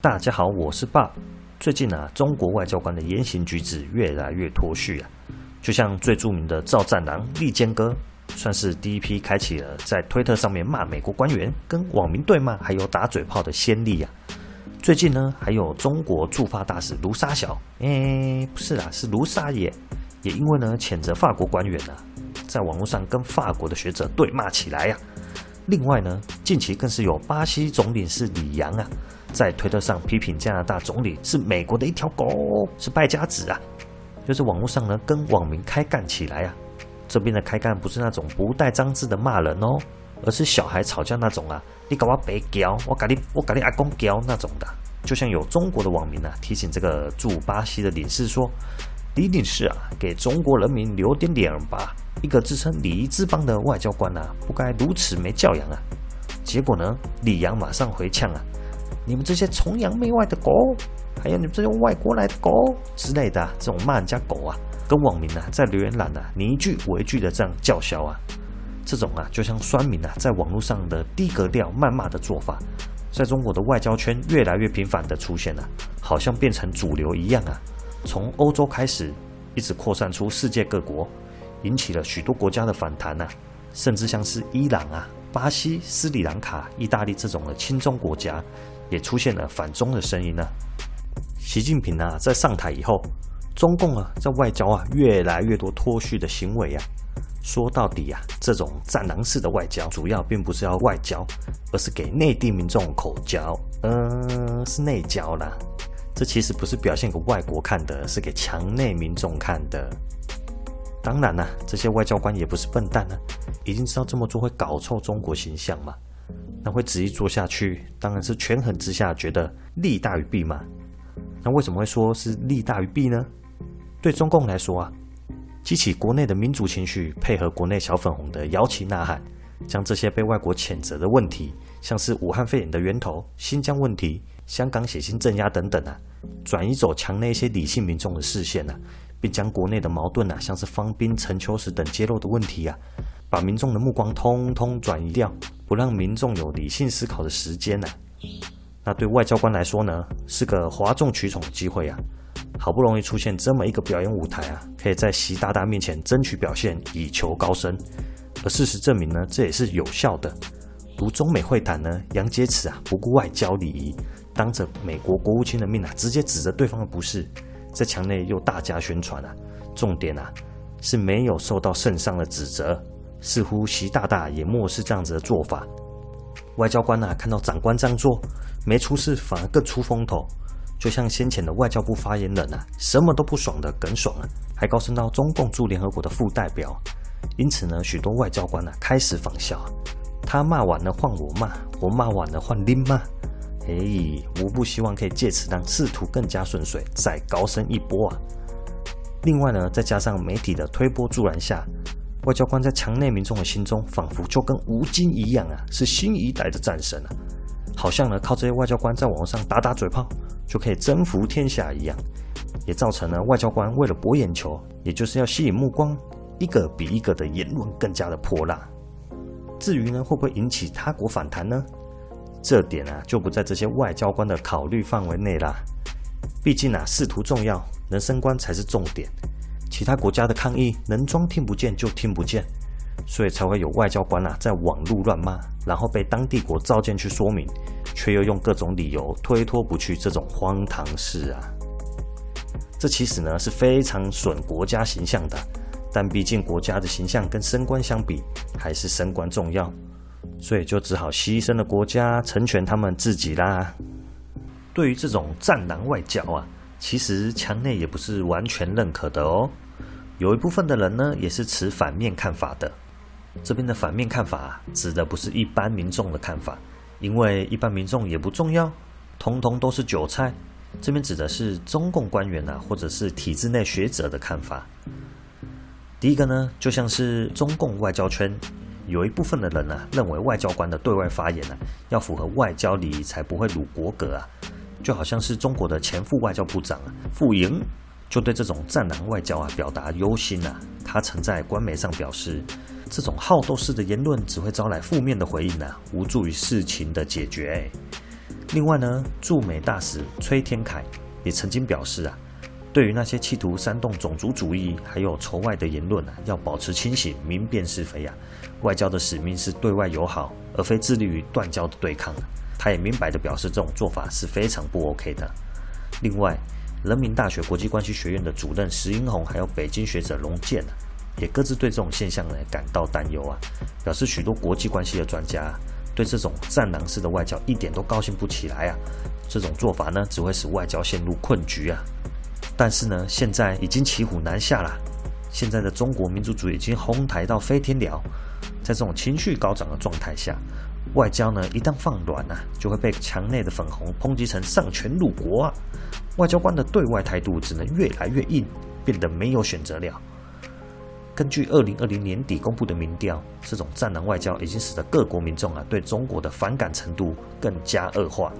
大家好，我是 Bob。最近啊，中国外交官的言行举止越来越脱序啊，就像最著名的赵战狼利坚哥，算是第一批开启了在推特上面骂美国官员、跟网民对骂，还有打嘴炮的先例啊。最近呢，还有中国驻法大使卢沙小，诶，不是啦，是卢沙野，也因为呢谴责法国官员啊，在网络上跟法国的学者对骂起来呀、另外呢，近期更是有巴西总领事李阳啊。在推特上批评加拿大总理是美国的一条狗，是败家子啊！就是网络上呢跟网民开干起来啊。这边的开干不是那种不带脏字的骂人哦，而是小孩吵架那种啊，你搞我白教，我搞你我搞你阿公教那种的。就像有中国的网民啊提醒这个驻巴西的领事说：“一定是啊，给中国人民留点脸吧！一个自称礼仪之邦的外交官啊，不该如此没教养啊！”结果呢，李阳马上回呛啊。你们这些崇洋媚外的狗，还有你们这些外国来的狗之类的，这种骂人家狗啊，跟网民啊在留言栏啊，你一句我一句的这样叫嚣啊，这种啊就像酸民啊在网络上的低格调谩骂的做法，在中国的外交圈越来越频繁的出现了，好像变成主流一样啊。从欧洲开始，一直扩散出世界各国，引起了许多国家的反弹啊，甚至像是伊朗啊、巴西、斯里兰卡、意大利这种的亲中国家。也出现了反中的声音呢。习近平啊，在上台以后，中共啊，在外交啊，越来越多脱序的行为啊。说到底啊，这种战狼式的外交，主要并不是要外交，而是给内地民众口交，嗯，是内交啦。这其实不是表现给外国看的，是给墙内民众看的。当然啦、这些外交官也不是笨蛋呢、啊，一定知道这么做会搞臭中国形象嘛。那会执意做下去，当然是权衡之下觉得利大于弊嘛。那为什么会说是利大于弊呢？对中共来说啊，激起国内的民族情绪，配合国内小粉红的摇旗呐喊，将这些被外国谴责的问题，像是武汉肺炎的源头、新疆问题、香港血腥镇压等等啊，转移走墙内一些理性民众的视线啊，并将国内的矛盾啊，像是方滨、陈秋实等揭露的问题啊。把民众的目光通通转移掉，不让民众有理性思考的时间呢、啊？那对外交官来说呢，是个哗众取宠的机会啊！好不容易出现这么一个表演舞台啊，可以在习大大面前争取表现，以求高升。而事实证明呢，这也是有效的。如中美会谈呢，杨洁篪啊，不顾外交礼仪，当着美国国务卿的面啊，直接指着对方的不是，在墙内又大加宣传啊。重点啊，是没有受到圣上的指责。似乎习大大也漠视这样子的做法，外交官呐、看到长官这样做没出事，反而更出风头，就像先前的外交部发言人啊，什么都不爽的耿爽啊，还高升到中共驻联合国的副代表。因此呢，许多外交官呐、开始仿效，他骂完了换我骂，我骂完了换您骂，哎，无不希望可以借此让仕途更加顺遂，再高升一波啊。另外呢，再加上媒体的推波助澜下。外交官在墙内民众的心中，仿佛就跟吴京一样啊，是新一代的战神啊，好像呢靠这些外交官在网上打打嘴炮，就可以征服天下一样，也造成了外交官为了博眼球，也就是要吸引目光，一个比一个的言论更加的泼辣。至于呢会不会引起他国反弹呢？这点啊就不在这些外交官的考虑范围内啦。毕竟啊仕途重要，能升官才是重点。其他国家的抗议能装听不见就听不见，所以才会有外交官啊在网路乱骂，然后被当地国召见去说明，却又用各种理由推脱不去这种荒唐事啊。这其实呢是非常损国家形象的，但毕竟国家的形象跟升官相比还是升官重要，所以就只好牺牲了国家，成全他们自己啦。对于这种战狼外交啊。其实墙内也不是完全认可的哦，有一部分的人呢也是持反面看法的。这边的反面看法指的不是一般民众的看法，因为一般民众也不重要，通通都是韭菜。这边指的是中共官员啊，或者是体制内学者的看法。第一个呢，就像是中共外交圈有一部分的人呢、啊，认为外交官的对外发言呢、要符合外交礼仪，才不会辱国格啊。就好像是中国的前副外交部长，傅莹就对这种战狼外交啊表达忧心啊。他曾在官媒上表示，这种好斗式的言论只会招来负面的回应啊，无助于事情的解决。另外呢，驻美大使崔天凯也曾经表示啊，对于那些企图煽动种族主义还有仇外的言论啊，要保持清醒，明辨是非啊。外交的使命是对外友好，而非致力于断交的对抗。他也明白地表示，这种做法是非常不 OK 的。另外，人民大学国际关系学院的主任石英红，还有北京学者龙健啊，也各自对这种现象呢感到担忧啊，表示许多国际关系的专家对这种战狼式的外交一点都高兴不起来啊。这种做法呢，只会使外交陷入困局啊。但是呢，现在已经骑虎难下了，现在的中国民族主义已经哄抬到飞天了。在这种情绪高涨的状态下，外交呢一旦放软啊，就会被墙内的粉红抨击成丧权辱国啊！外交官的对外态度只能越来越硬，变得没有选择了。根据二零二零年底公布的民调，这种战狼外交已经使得各国民众啊对中国的反感程度更加恶化。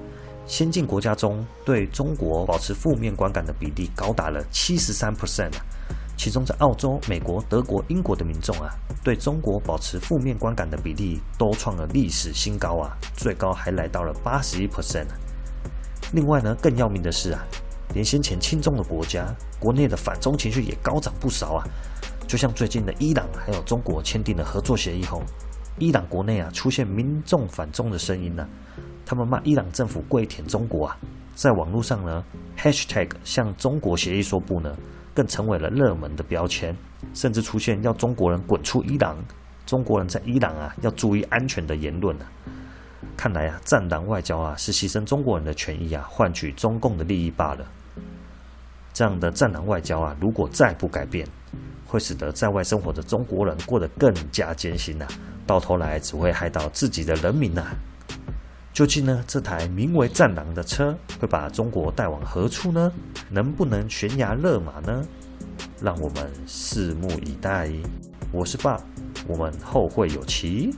先进国家中对中国保持负面观感的比例高达了七十三 percent 啊！其中，在澳洲、美国、德国、英国的民众啊，对中国保持负面观感的比例都创了历史新高啊，最高还来到了八十一 percent。另外呢，更要命的是啊，连先前亲中的国家，国内的反中情绪也高涨不少啊。就像最近的伊朗还有中国签订了合作协议后，伊朗国内啊出现民众反中的声音呢、啊，他们骂伊朗政府跪舔中国啊，在网络上呢，#hashtag 向中国协议说不呢。更成为了热门的标签，甚至出现要中国人滚出伊朗、中国人在伊朗啊要注意安全的言论啊。看来啊，战狼外交啊是牺牲中国人的权益啊，换取中共的利益罢了。这样的战狼外交啊，如果再不改变，会使得在外生活的中国人过得更加艰辛呐、啊，到头来只会害到自己的人民呐、啊。究竟呢，这台名为“战狼”的车会把中国带往何处呢？能不能悬崖勒马呢？让我们拭目以待。我是爸，我们后会有期。